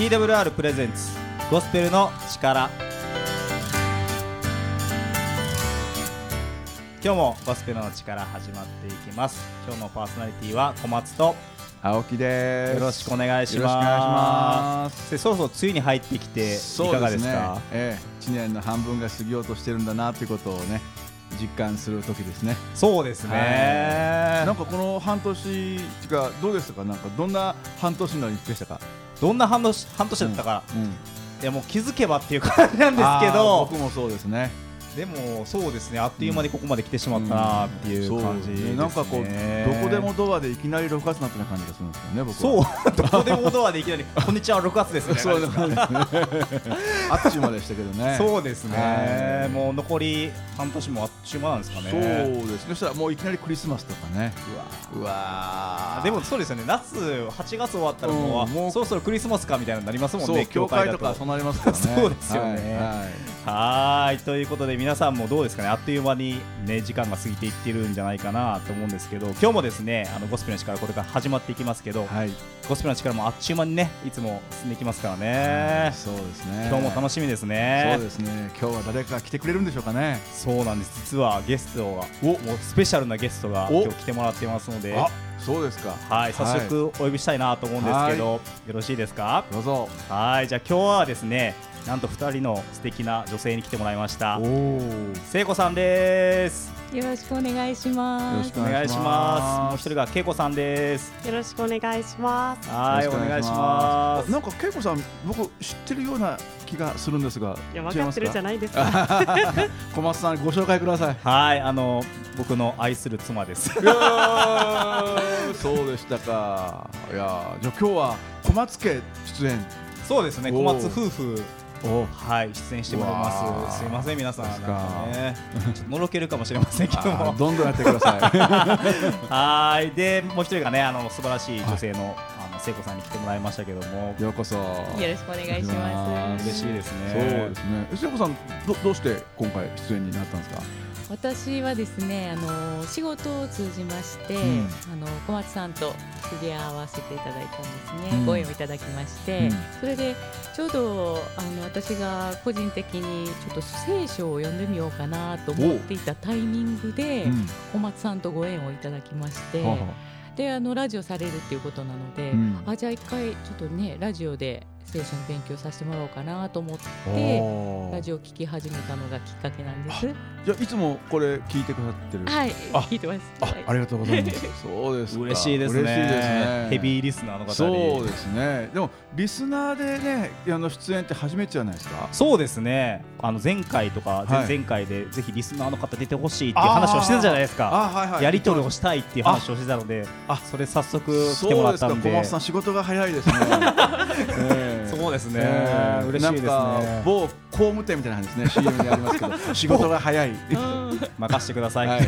TWR プレゼンツゴスペルの力。今日もゴスペルの力始まっていきます。今日のパーソナリティは小松と。青木です。よろしくお願いしまます。そろそろ梅雨に入ってきていかがですねか？ええ、一年の半分が過ぎようとしてるんだなということをね実感する時ですね。そうですね、なんかこの半年がどうでしたか？なんかどんな半年のでしたか？どんな半年半年だったか、うんいやもう気づけばっていう感じなんですけど。僕もそうですねでもそうですねあっという間にここまで来てしまったなっていう感じですね,、そう。ねなんかこうどこでもドアでいきなり6月になったような感じがするんですよね僕そう。は どこでもドアでいきなり こんにちは6月ですねそうですね。あっちゅう間でしたけどね。そうですね、はい。もう残り半年もあっちゅう間なんですかね。そうですね。そしたらもういきなりクリスマスとかね。うわー。でもそうですよね。夏8月終わったらもう,、うんもうそろそろクリスマスかみたいなのになりますもんね教会と。かだそうなりますからね。そうですよね。はいはいはーいということで皆さんもどうですかね？あっという間にね時間が過ぎていってるんじゃないかなと思うんですけど今日もですねあのゴスペルの力これから始まっていきますけど、はい、ゴスペルの力もあっちゅう間にねいつも進んでいきますからね、そうですね。今日も楽しみですね。そうですね。今日は誰か来てくれるんでしょうかね。そうなんです。実はゲストがおもうスペシャルなゲストがお。今日来てもらってますのであ、そうですか。はい早速お呼びしたいなと思うんですけど、よろしいですか？どうぞ。はいじゃあ今日はですねなんと2人の素敵な女性に来てもらいましたおお。聖子さんですよろしくお願いします。お願いしますもう一人が恵子さんですよろしくお願いします。はいおよろく願いしまあすなんか恵子さん、僕知ってるような気がするんですが。いや、分かってるじゃないですか。小松さん、ご紹介ください。はいあの僕の愛する妻ですそうでしたか。いやー、じゃあ今日は小松家出演。そうですね小松夫婦おはい出演してもらいますすいません皆さんねちょっとのろけるかもしれませんけどもどんどんやってください。はいでもう一人がねあの素晴らしい女性の、あの聖子さんに来てもらいましたけどもようこそ。よろしくお願いします。嬉しいですそうねですね。え聖子さん、どどうして今回出演になったんですか？私はですね、あの仕事を通じまして、ん。あの小松さんと知り合わせていただいたんですね。うん。ご縁をいただきまして、うん。それでちょうどあの私が個人的にちょっと聖書を読んでみようかなと思っていたタイミングで、うん。小松さんとご縁をいただきまして、はあはであのラジオされるっていうことなので、うん。あじゃあ一回ちょっとねラジオで聖書の勉強させてもらおうかなと思ってあラジオを聞き始めたのがきっかけなんです。じゃあいつもこれ聞いてくださってる？はい、あ聞いてます。あ、はいありがとうございます。そうですか。嬉しいですね嬉しいですね。ヘビーリスナーの方にそうですね。でもリスナーでね、あの出演って初めてじゃないですか？そうですねあの前回とか前はい々回でぜひリスナーの方出てほしいっていう話をしてたじゃないですかあ、はいはい。やり取りをしたいっていう話をしてたのであそれ早速来てもらったんでそうですか。小松さん仕事が早いですね。ええそうですね。ええ嬉しいですね。なんか某工務店みたいな感じですね。CM にありますけど、仕事が早い。任してください、はい。違う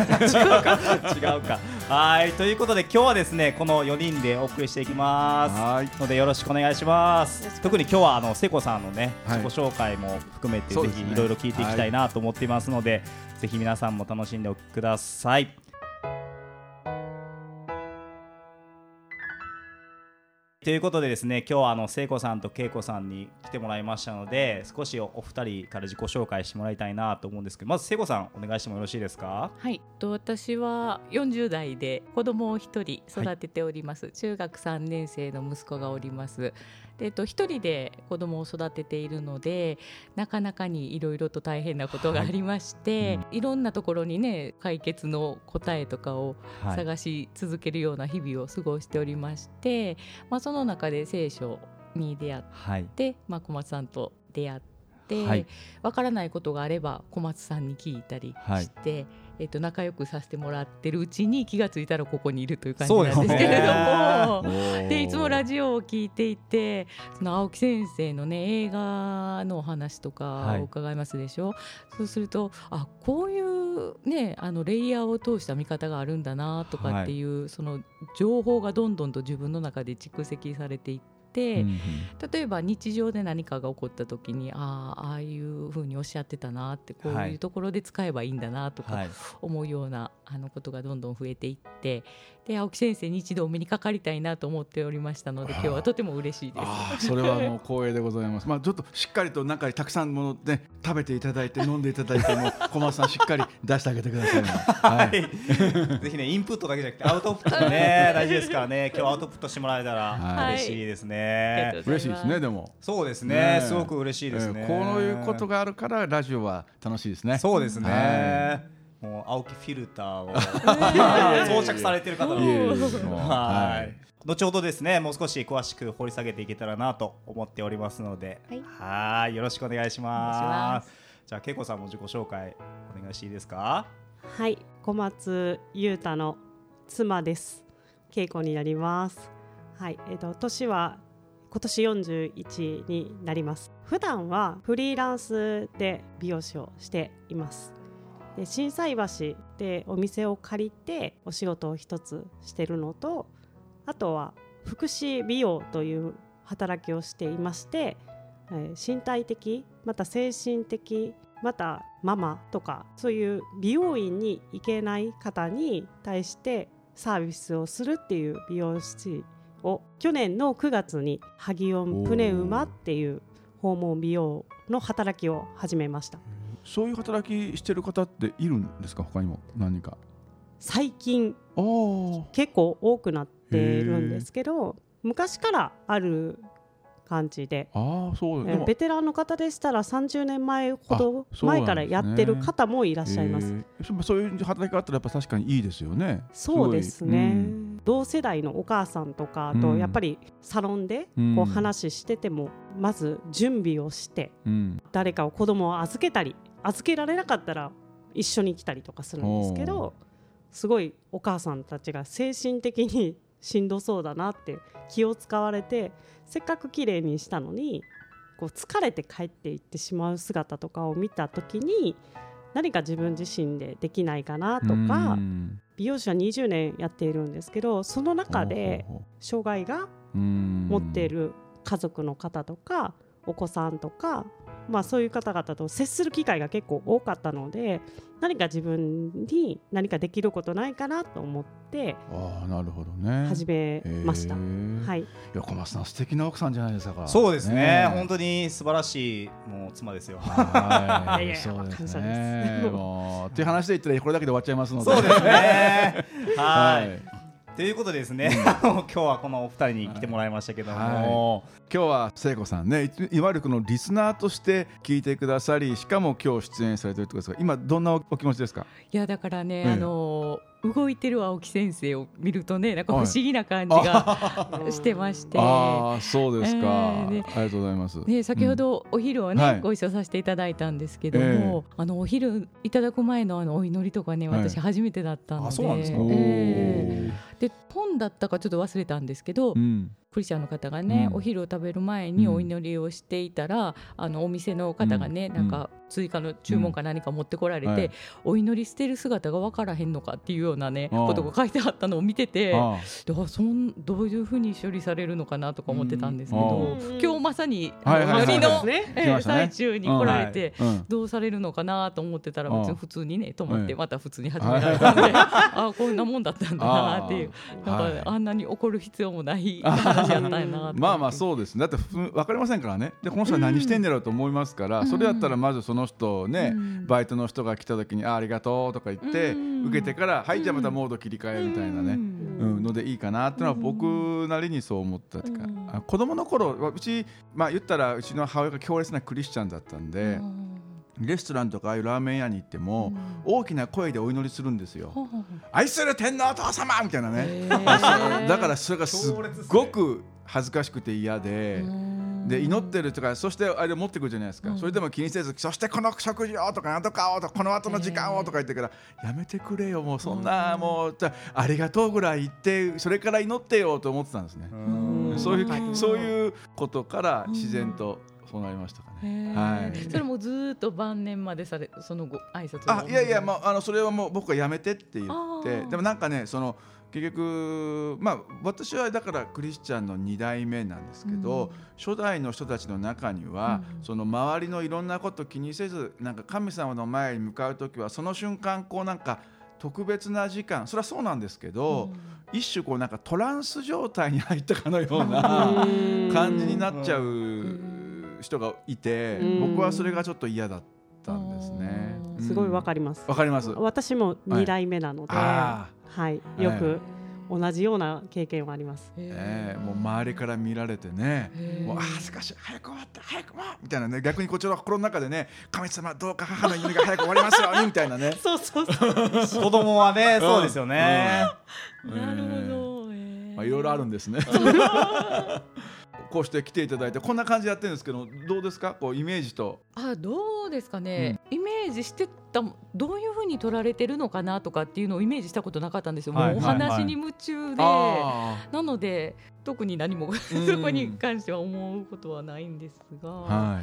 か。違うか。はい。ということで今日はですねこの4人でお送りしていきます。はい。のでよろしくお願いします。特に今日はあの聖子さんのね、はい。自己紹介も含めてぜひいろいろ聞いていきたいなと思っていますので、ぜひ皆さんも楽しんでお聞きくださいということでですね今日はあの聖子さんと恵子さんに来てもらいましたので少しお二人から自己紹介してもらいたいなと思うんですけどまず聖子さんお願いしてもよろしいですか？はい、と私は40代で子供を一人育てております、中学3年生の息子がおります。で、えっと、一人で子供を育てているのでなかなかにいろいろと大変なことがありまして、いろんなところにね解決の答えとかをはい。探し続けるような日々を過ごしておりまして、まあ、その中で聖書に出会っはい。て、まあ、小松さんと出会って、はい。わからないことがあれば小松さんに聞いたりはい。して、えっと仲良くさせてもらってるうちに気がついたらここにいるという感じなんですけれども。で でいつもラジオを聞いていてその青木先生のね映画のお話とはいかを伺いますでしょ、そうするとあこういうねあのレイヤーを通した見方があるんだなとかっていう、その情報がどんどんと自分の中で蓄積されていって。うん例えば日常で何かが起こった時にああああいうふうにおっしゃってたなってこうはい。いうところで使えばいいんだなとかはい。思うようなあのことがどんどん増えていってで青木先生に一度お目にかかりたいなと思っておりましたので今日はとても嬉しいです。ああそれはもう光栄でございます。まあちょっとしっかりと中にたくさんもので食べていただいて 飲んでいただいても小松さんしっかり出してあげてくださいね。は。はいい、ぜひねインプットだけじゃなくてアウトプットもね 大事ですからね今日アウトプットしてもらえたらはい嬉しいですね、がとうござい嬉しいですねでも。そうですねねえすごく嬉しいですね、えーこういうことがあるからラジオは楽しいですね。そうですね、はもう青木フィルターを 装着されてる方なのははい。い。後ほどですねもう少し詳しく掘り下げていけたらなと思っておりますので。はい。はい。よろしくお願いします。じゃあ恵子さんも自己紹介お願いしていいですか？はい、小松優太の妻です。稽古になります。はい、えっ、と年は今年41になります。普段はフリーランスで美容師をしています。で心斎橋でお店を借りてお仕事を一つしてるのと、あとは福祉美容という働きをしていまして、えー身体的また精神的またママとかそういう美容院に行けない方に対してサービスをするっていう美容師を去年の9月にハギオンプネウマっていう訪問美容の働きを始めました。そういう働きしてる方っているんですか？他にも何人か。最近。結構多くなっているんですけど昔からある感じで。ああそうでベテランの方でしたら30年前ほど前からやってる方もいらっしゃいます。へーそういう働きがあったらやっぱ確かにいいですよね。そうですね、うん。同世代のお母さんとかとうん。やっぱりサロンでうん。こう話しててもまず準備をしてうん。誰かを子供を預けたり預けられなかったら一緒に来たりとかするんですけおどすごいお母さんたちが精神的にしんどそうだなって気を使われてせっかく綺麗にしたのにこう疲れて帰っていってしまう姿とかを見た時に何か自分自身でできないかなとかうん。美容師は20年やっているんですけどその中で障害が持っている家族の方とかお子さんとか、まあ、そういう方々と接する機会が結構多かったので何か自分に何かできることないかなと思ってああなるほどね。始めました。はい、いや小松さん素敵な奥さんじゃないですか。そうですね本に。当に素晴らしいもう妻ですよはい いやいやそうです感謝ねで。すもうっていう話で言ったらこれだけで終わっちゃいますので。そうですねは はいい。ということでですね、あの今日はこのお二人に来てもらいましたけども、今日は聖子さんねいいわゆるこのリスナーとして聞いてくださりしかも今日出演されてるってことですが今どんなお気持ちですか？いやだからね、ええ。あの動いてる青木先生を見るとねなんか不はい思議な感じがしてまして。ああそうですか、えーねありがとうございます、ね、先ほどお昼をね、はい。ご一緒させていただいたんですけども、あのお昼いただく前のあのお祈りとかねはい。私初めてだったので、あそうなんですか。ええで本だったかちょっと忘れたんですけど、うん。クリスチャンの方がね、うん。お昼を食べる前にうん。お祈りをしていたら、あのお店の方がね、うん。なんか追加の注文か何か持ってこられて、はい。お祈りしてる姿が分からへんのかっていうようなねことが書いてあったのを見ててあそんどういうふうに処理されるのかなとか思ってたんですけど、うん。今日まさに、祈りの、ね。え最中に来られて。どうされるのかなと思ってたら別に普通にね止まっええてまた普通に始められたので、ああこんなもんだったんだなっていうなんか、はい。あんなに怒る必要もない 話やったまあまあそうです。ねだってふ分かりませんからね。でこの人は何してんだろうと思いますから、それだったらまずその人をね、うん。バイトの人が来た時にあありがとうとか言って、うん。受けてから、はいじゃあまたモード切り替えるみたいなね、うん。のでいいかなっていうのは僕なりにそう思ったっていうか、うん。あ子供の頃うちまあ言ったらうちの母親が強烈なクリスチャンだったんで、レストランとかああいうラーメン屋に行っても、大きな声でお祈りするんですよ。愛する天皇お父様みたいなね。だからそれがすっごく恥ずかしくて嫌で。で祈ってるとかそしてあれ持ってくるじゃないですか、うん。それでも気にせずそしてこの食事をとかなんとかをとかこの後の時間をとか言ってから、やめてくれよもうそんな、もうじゃあありがとうぐらい言ってそれから祈ってよと思ってたんですね、うん。そういう、はいそういうことから自然とそうなりましたかね、はい。それもずーっと晩年までされそのご挨拶を。あいやいや、まあ、あのそれはもう僕がやめてって言あって。ー。でもなんかねその結局まあ私はだからクリスチャンの2代目なんですけど、初代の人たちの中には、うん。その周りのいろんなこと気にせずなんか神様の前に向かう時はその瞬間こうなんか特別な時間それはそうなんですけど、一種こうなんかトランス状態に入ったかのような感じになっちゃう人がいて僕はそれがちょっと嫌だったんですね。すごいわかります。わかります。私も二代目なので、はい、はい、よく、同じような経験はあります。ええー、もう周りから見られてね、もう恥ずかしい早く終わって早くもみたいなね逆にこちらの心の中でね神様どうか母の夢が早く終わりますように みたいなね。そうそうそう。子供はね、そうですよね。なるほど。まあいろいろあるんですね。こうして来ていただいてこんな感じでやってるんですけどどうですか？こうイメージと。あどうですかね、うん、イメージしてたどういうふうに取られてるのかなとかっていうのをイメージしたことなかったんですよ、もうお話に夢中で、なので特に何も そこに関しては思うことはないんですが、は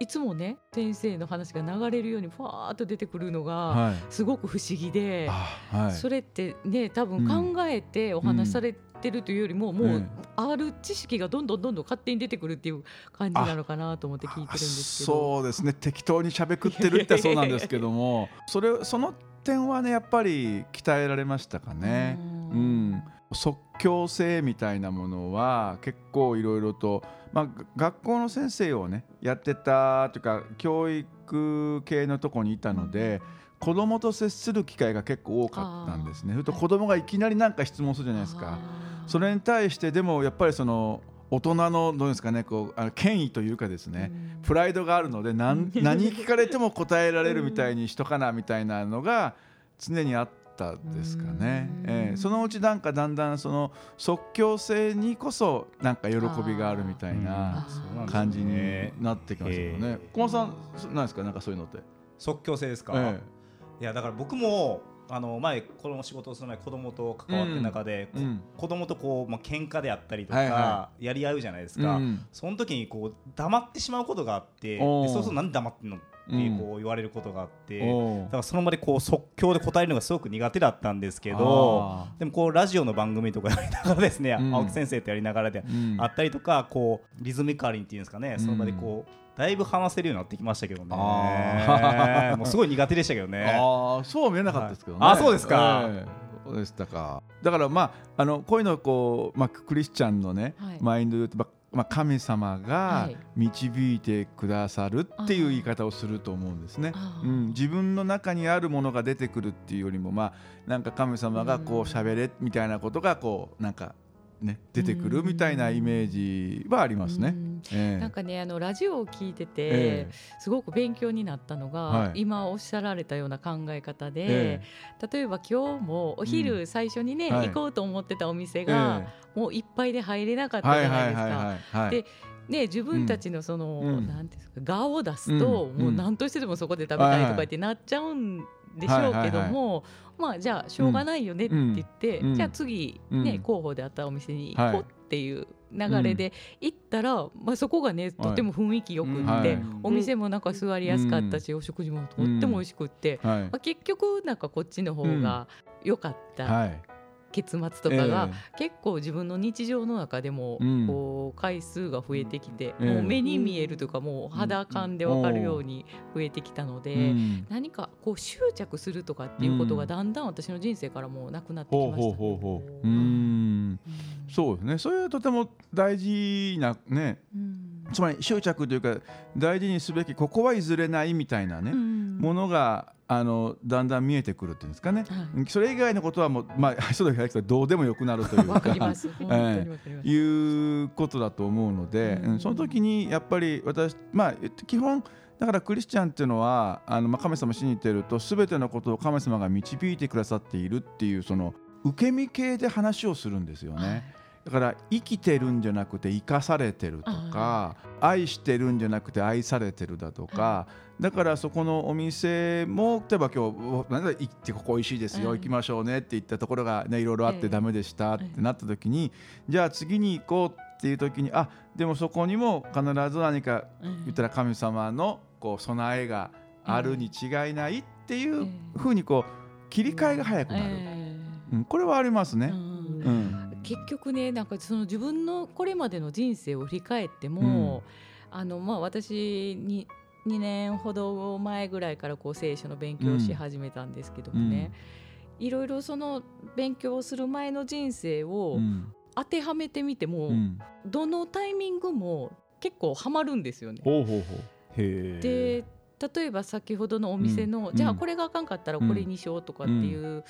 い、いつもね先生の話が流れるようにふわーっと出てくるのがすごく不思議で、はい、それってね多分考えてお話しされて、ってるというよりももうある知識がどんどんどんどん勝手に出てくるっていう感じなのかなと思って聞いてるんですけどそうですね適当にしゃべくってるってそうなんですけども それその点はねやっぱり鍛えられましたかね。うん、即興性みたいなものは結構いろいろと、まあ、学校の先生をねやってたというか教育系のとこにいたので。子供と接する機会が結構多かったんですね。それと子供がいきなり何か質問するじゃないですか。それに対してでもやっぱりその大人のどうですかねこうあの権威というかですね、プライドがあるので何 何聞かれても答えられるみたいにしとかなみたいなのが常にあったですかね、えー、そのうちなんかだんだんその即興性にこそなんか喜びがあるみたいな感じになってきましたけどね。小松さんなんですかなんかそういうのって。即興性ですか、えー、いやだから僕もあの前この仕事をする前子供と関わってる中で、うん、子供とこうまあ喧嘩であったりとか、やり合うじゃないですか、うん、その時にこう黙ってしまうことがあってそうするとなんで黙ってんのってこう言われることがあって、だからその場でこう即興で答えるのがすごく苦手だったんですけどでもこうラジオの番組とかやりながらですね、青木先生とやりながらであったりとかこうリズミカルにっていうんですかねその場でこうだいぶ話せるようになってきましたけどね。もうすごい苦手でしたけどね。ああ、そうは見えなかったですけどね。はい、あ、そうですか。えー、そうでしたか。だからまああのこういうのこうまあクリスチャンのね、はい、マインドで言うとまあ。まあ、神様が導いてくださるっていう言い方をすると思うんですね。うん、自分の中にあるものが出てくるっていうよりも、まあ、なんか神様がこう喋れみたいなことがこうなんかね、出てくるみたいなイメージはありますね。えー、なんかねあのラジオを聞いてて、えー、すごく勉強になったのが、はい、今おっしゃられたような考え方で、えー、例えば今日もお昼最初にね、うん、行こうと思ってたお店が、もういっぱいで入れなかったじゃないですか。でね、自分たちのその、うん、なんですか側を出すと、うん、もう何としてでもそこで食べたいとかってなっちゃうんでしょうけども、まあじゃあしょうがないよねって言って、うん、じゃあ次ね、候補であったお店に行こうっていう流れで行ったら、まあ、そこがねとても雰囲気よくって、お店もなんか座りやすかったし、お食事もとっても美味しくって、まあ、結局なんかこっちの方が良かった結末とかが、結構自分の日常の中でもこう回数が増えてきて、もう目に見えるとかもう肌感で分かるように増えてきたので、何かこう執着するとかっていうことがだんだん私の人生からもうなくなってきました、ね。そうですね。それはとても大事なね、つまり執着というか大事にすべきここは譲れないみたいなね、ものがあのだんだん見えてくるっていうんですかね、はい、それ以外のことはもう、まあ、そうだけどどうでもよくなるというか えー、いうことだと思うので、うん、その時にやっぱり私、まあ、基本だからクリスチャンっていうのはあの、まあ、神様信じてると全てのことを神様が導いてくださっているっていうその受け身系で話をするんですよね。はいだから生きてるんじゃなくて生かされてるとか愛してるんじゃなくて愛されてるだとかだからそこのお店も例えば今日なんだ行ってここ美味しいですよ、行きましょうねって言ったところがねいろいろあってダメでしたってなった時に、じゃあ次に行こうっていう時にあでもそこにも必ず何か言ったら神様のこう備えがあるに違いないっていうふうにこう切り替えが早くなる、うん、これはありますね。うん結局ねなんかその自分のこれまでの人生を振り返っても、うん、あのまあ、私に2年ほど前ぐらいからこう聖書の勉強をし始めたんですけどもね、うん、いろいろその勉強する前の人生を当てはめてみても、うん、どのタイミングも結構はまるんですよね。ほうほうほう。で例えば先ほどのお店の、うん、じゃあこれがあかんかったらこれにしようとかっていう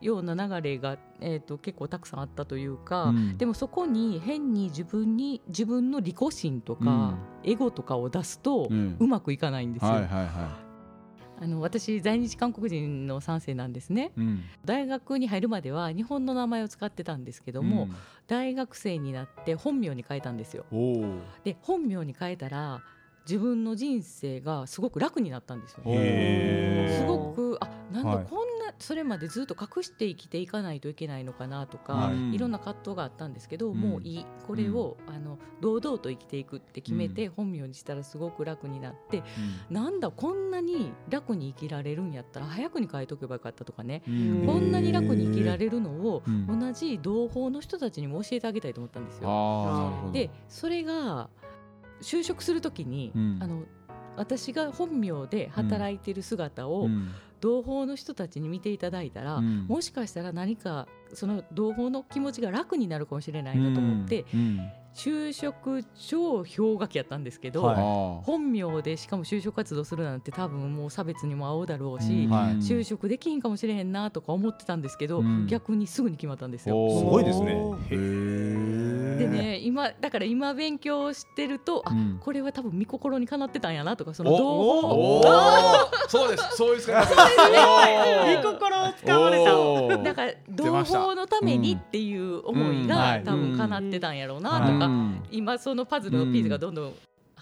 ような流れが、えーと、結構たくさんあったというか、うん、でもそこに変に自分に自分の利己心とか、エゴとかを出すと、うまくいかないんですよ。はいはいはい。あの私在日韓国人の3世なんですね、うん、大学に入るまでは日本の名前を使ってたんですけども、うん、大学生になって本名に変えたんですよ。で本名に変えたら自分の人生がすごく楽になったんですよ、すごくあなんだこんな、それまでずっと隠して生きていかないといけないのかなとか、はい、いろんな葛藤があったんですけど、うん、もういいこれを、うん、あの堂々と生きていくって決めて、本名にしたらすごく楽になって、うん、なんだこんなに楽に生きられるんやったら早くに変えとけばよかったとかね、こんなに楽に生きられるのを、同じ同胞の人たちにも教えてあげたいと思ったんですよ。でそれが就職するときに、うん、あの私が本名で働いている姿を、同胞の人たちに見ていただいたら、うん、もしかしたら何かその同胞の気持ちが楽になるかもしれないなと思って、うん。うん、就職超氷河期やったんですけど、はい、本名でしかも就職活動するなんて多分もう差別にも合うだろうし、はい、就職できんかもしれへんなとか思ってたんですけど、うん、逆にすぐに決まったんですよ。すごいですねでね。今だから今勉強してると、あ、うん、これは多分見心にかなってたんやなとかその同胞そうです。そういう見心を使われた。だから同胞のためにっていう思いが、多分かなってたんやろうなとか。今そのパズルのピースがどんどん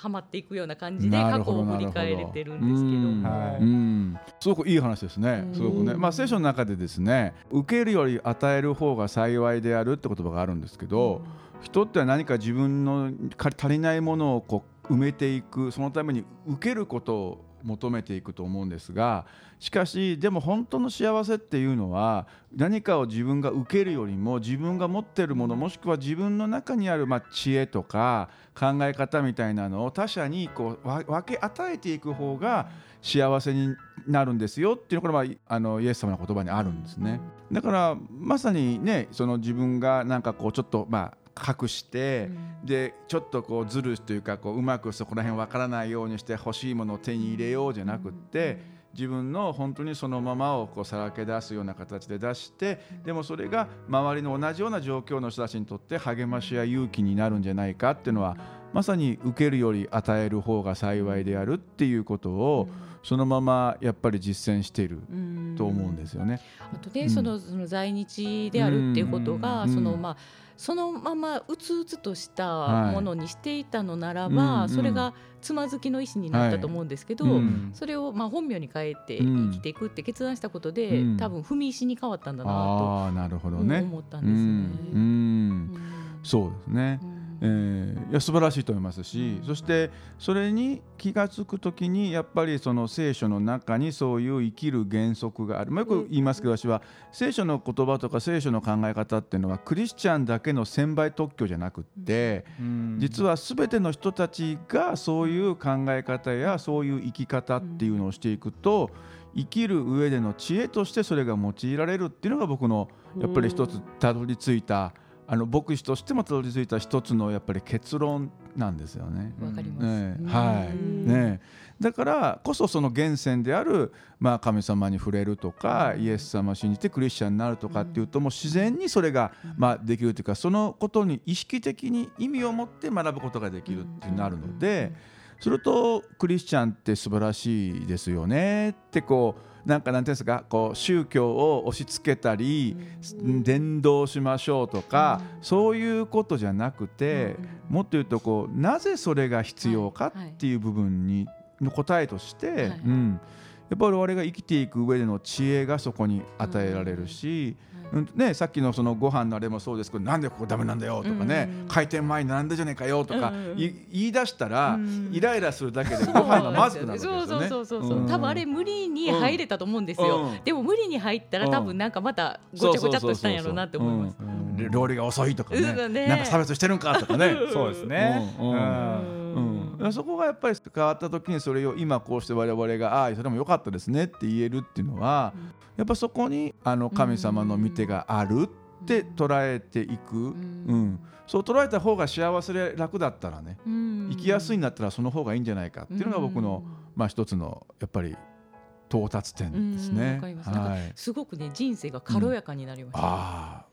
はまっていくような感じで過去を振り返れてるんですけどはいうん、すごくいい話ですね、すごくね、まあ、聖書の中でですね受けるより与える方が幸いであるって言葉があるんですけど、人っては何か自分の足りないものをこう埋めていくそのために受けることを求めていくと思うんですがしかしでも本当の幸せっていうのは何かを自分が受けるよりも自分が持ってるものもしくは自分の中にあるま知恵とか考え方みたいなのを他者にこう分け与えていく方が幸せになるんですよっていうのがこれはあのイエス様の言葉にあるんですね。だからまさにねその自分がなんかこうちょっとまあ隠して、うん、でちょっとこうずるというかこううまくそこら辺分からないようにして欲しいものを手に入れようじゃなくって、自分の本当にそのままをこうさらけ出すような形で出してでもそれが周りの同じような状況の人たちにとって励ましや勇気になるんじゃないかっていうのはまさに受けるより与える方が幸いであるっていうことを、そのままやっぱり実践していると思うんですよね。あとね、そのその在日であるっていうことが、そのまあそのままうつうつとしたものにしていたのならば、はい、それがつまずきの意思になったと思うんですけど、はい。それをまあ本名に変えて生きていくって決断したことで、うん、多分踏み石に変わったんだなとなるほど、ね、思ったんですね。うん。そうですね、えー、いや素晴らしいと思いますし、そしてそれに気が付く時にやっぱりその聖書の中にそういう生きる原則がある、まあ、よく言いますけど私は聖書の言葉とか聖書の考え方っていうのはクリスチャンだけの専売特許じゃなくって、実は全ての人たちがそういう考え方やそういう生き方っていうのをしていくと生きる上での知恵としてそれが用いられるっていうのが僕のやっぱり一つたどり着いたあの牧師としてもたどり着いた一つのやっぱり結論なんですよね。わかります、ね、はい。ね、だからこそその源泉である、まあ、神様に触れるとか、イエス様を信じてクリスチャンになるとかっていうと、もう自然にそれが、まあ、できるというかそのことに意識的に意味を持って学ぶことができるってなるので。するとクリスチャンって素晴らしいですよねってこうなんかなんていうんですかこう宗教を押し付けたり伝道しましょうとかそういうことじゃなくてもっと言うとこうなぜそれが必要かっていう部分にの答えとして、うん。やっぱり我々が生きていく上での知恵がそこに与えられるし、うんね、さっきのそのご飯のあれもそうですけどなんでここダメなんだよとかね、開店前になんでじゃねえかよとか、言い出したら、イライラするだけでご飯がまずくなるですよね。そうそうそうそう、多分あれ無理に入れたと思うんですよ。でも無理に入ったら多分なんかまたごちゃごちゃっとしたんやろうなって思います。料理が遅いとかね、なんか差別してるんかとかね。そうですね。うん。うん。うん、そこがやっぱり変わった時にそれを今こうして我々がああそれも良かったですねって言えるっていうのは、うん、やっぱそこにあの神様の見てがあるって捉えていく、うん、うん、そう捉えた方が幸せで楽だったらね、生きやすいんだったらその方がいいんじゃないかっていうのが僕の、まあ、一つのやっぱり到達点ですね。はい、すごくね人生が軽やかになりました、あ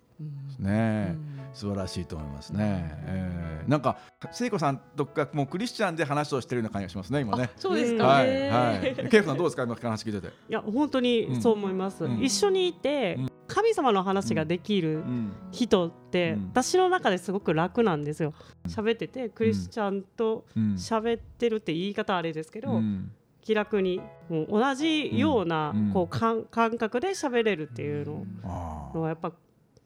ね、素晴らしいと思いますね。えー、なんか聖子さんとかもうクリスチャンで話をしてるような感じがしますね今ね。そうですか、はい、はい。ケイさんどうですか？今話聞いてて。いや本当にそう思います。一緒にいて、神様の話ができる人って、私の中ですごく楽なんですよ。喋っててクリスチャンと喋ってるって言い方あれですけど。気楽にもう同じような、こう感感覚で喋れるっていうののはやっぱ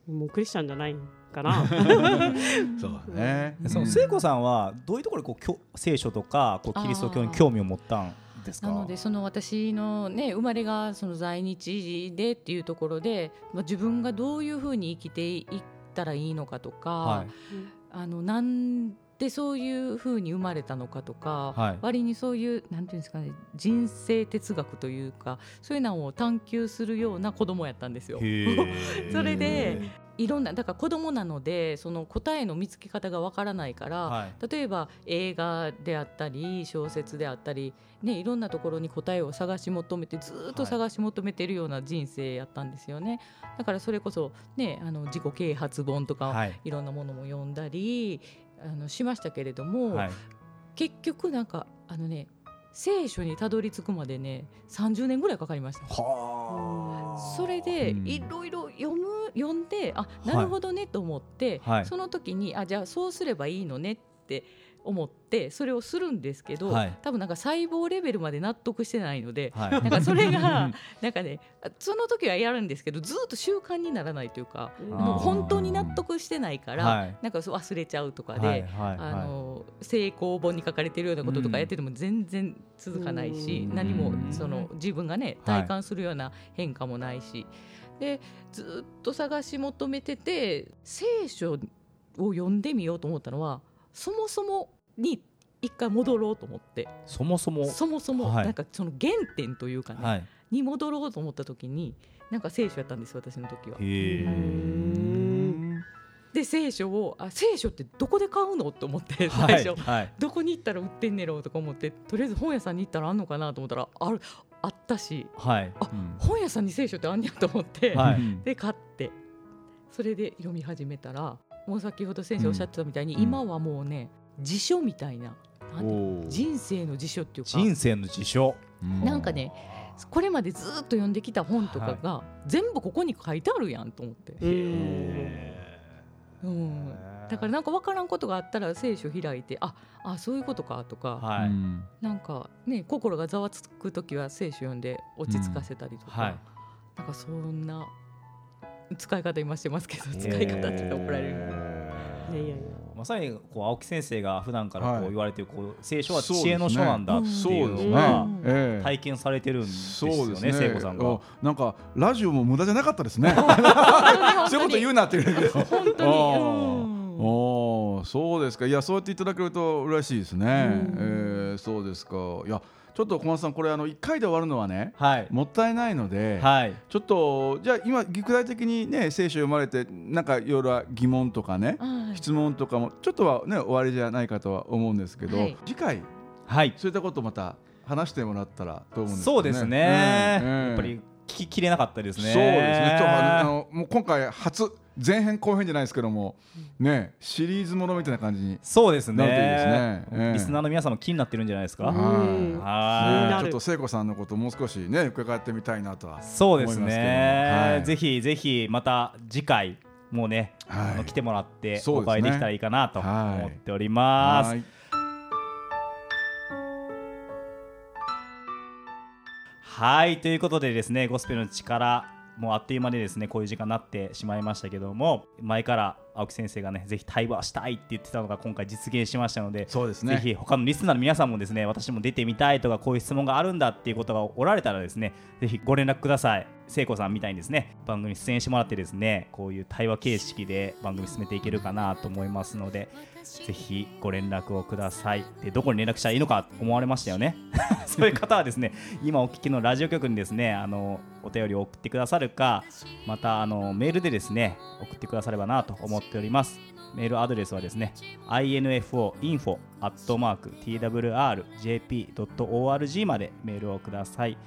もうクリスチャンじゃないかな そうね、その聖子さんはどういうところでこう聖書とかこうキリスト教に興味を持ったんですか？なのでその私の、ね、生まれがその在日でっていうところで、まあ、自分がどういうふうに生きていったらいいのかとか、はい、あのなんでそういうふうに生まれたのかとか、はい、割にそういうなんていうんですかね人生哲学というかそういうのを探求するような子供やったんですよ。それでいろんなだから子供なのでその答えの見つけ方がわからないから、はい、例えば映画であったり小説であったり、ね、いろんなところに答えを探し求めてずっと探し求めてるような人生やったんですよね。だからそれこそ、ね、あの自己啓発本とか、はい、いろんなものも読んだりあのしましたけれども、はい、結局なんかあのね聖書にたどり着くまでね30年ぐらいかかりました。それでいろいろ読む読んであなるほどねと思って、はい、その時にあじゃあそうすればいいのねって思ってそれをするんですけど、はい、多分なんか細胞レベルまで納得してないので、はい、なんかそれがなんかねその時はやるんですけどずっと習慣にならないというかもう本当に納得してないから、はい、なんか忘れちゃうとかで、あの成功本に書かれているようなこととかやってても全然続かないし、何もその自分がね体感するような変化もないし。でずっと探し求めてて聖書を読んでみようと思ったのはそもそもに一回戻ろうと思って。そもそも。そもそも、なんかその原点というかね、はい、に戻ろうと思った時になんか聖書やったんです私の時は。で聖書をあ聖書ってどこで買うのと思って最初、はい。はい、どこに行ったら売ってんねろうとか思ってとりあえず本屋さんに行ったらあんのかなと思ったらあるあったし、はい、あ、うん、本屋さんに聖書ってあんねやと思って、はい、で買って。それで読み始めたらもう先ほど先生おっしゃってたみたいに、うん、今はもうね辞書みたいな人生の辞書っていうか。人生の辞書。なんかねこれまでずっと読んできた本とかが全部ここに書いてあるやんと思って。うん、だからなんか分からんことがあったら聖書開いてああそういうことかとか、はい、なんかね心がざわつく時は聖書読んで落ち着かせたりとか、うん。はい、なんかそんな使い方今してますけど使い方って怒られる。いやいやいやまさにこう青木先生が普段からこう言われてるこう聖書は知恵の書なんだっていうのが体験されてるんですよね聖子さんが。なんかラジオも無駄じゃなかったですね。そういうこと言うなって言う。けど本当に。おそうですか。いやそうやっていただけると嬉しいですね、えー、そうですか。いやちょっと小松さんこれあの1回で終わるのはね、はい、もったいないので、はい、ちょっとじゃあ今具体的にね聖書読まれてなんかいろいろ疑問とかね、はい、質問とかもちょっとはね終わりじゃないかとは思うんですけど、次回、はい、そういったことまた話してもらったらと思うんです、ね、そうですね、うん、やっぱり聞ききれなかったですね。そうですね。あのもう今回初前編後編じゃないですけども、ねシリーズものみたいな感じにそうですね。ですね、えー、リスナーの皆さんも気になってるんじゃないですか？はい。ちょっと聖子さんのこともう少しね伺ってみたいなとはそうですね。はい、ぜひぜひまた次回もうね、はい、来てもらってお会いできたらいいかなと思っております。はいということでですねゴスペルの力もうあっという間でですねこういう時間になってしまいましたけども前から青木先生がねぜひ対話したいって言ってたのが今回実現しましたのでそうですね。ぜひ他のリスナーの皆さんもですね私も出てみたいとかこういう質問があるんだっていうことがおられたらですねぜひご連絡ください。聖子さんみたいにですね番組出演してもらってですねこういう対話形式で番組進めていけるかなと思いますのでぜひご連絡をください。でどこに連絡したらいいのか思われましたよね。そういう方はですね今お聞きのラジオ局にですねあのお便りを送ってくださるかまたあのメールでですね送ってくださればなと思っております。メールアドレスはですね info.twrjp.org までメールをください。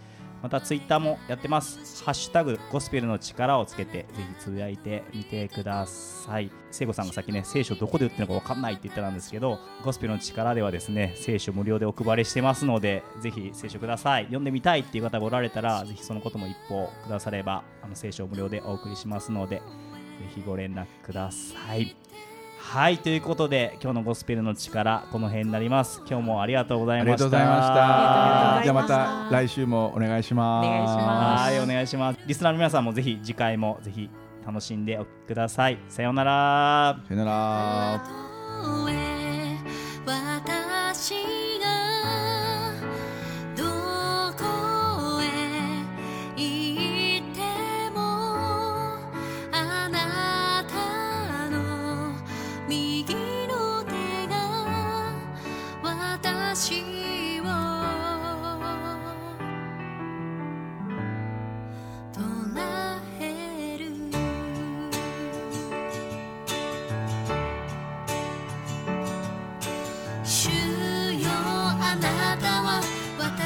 またツイッターもやってます。ハッシュタグゴスペルの力をつけてぜひつぶやいてみてください。聖子さんがさっきね聖書どこで売ってるのか分かんないって言ってたんですけどゴスペルの力ではですね聖書無料でお配りしてますのでぜひ聖書ください。読んでみたいっていう方がおられたらぜひそのことも一報くださればあの聖書無料でお送りしますのでひご連絡ください。はいということで今日のゴスペルの力この辺になります。今日もありがとうございました。ありがとうございました。じゃあまた来週もお願いします。お願いします。はいお願いします。リスナーの皆さんもぜひ次回もぜひ楽しんでおきください。さようなら。さようなら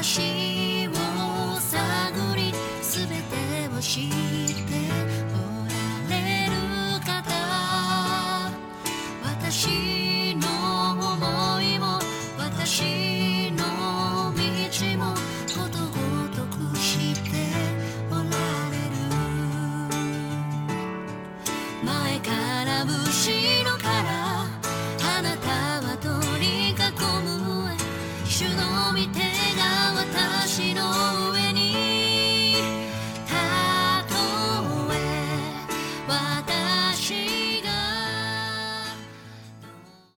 私を探り全てを知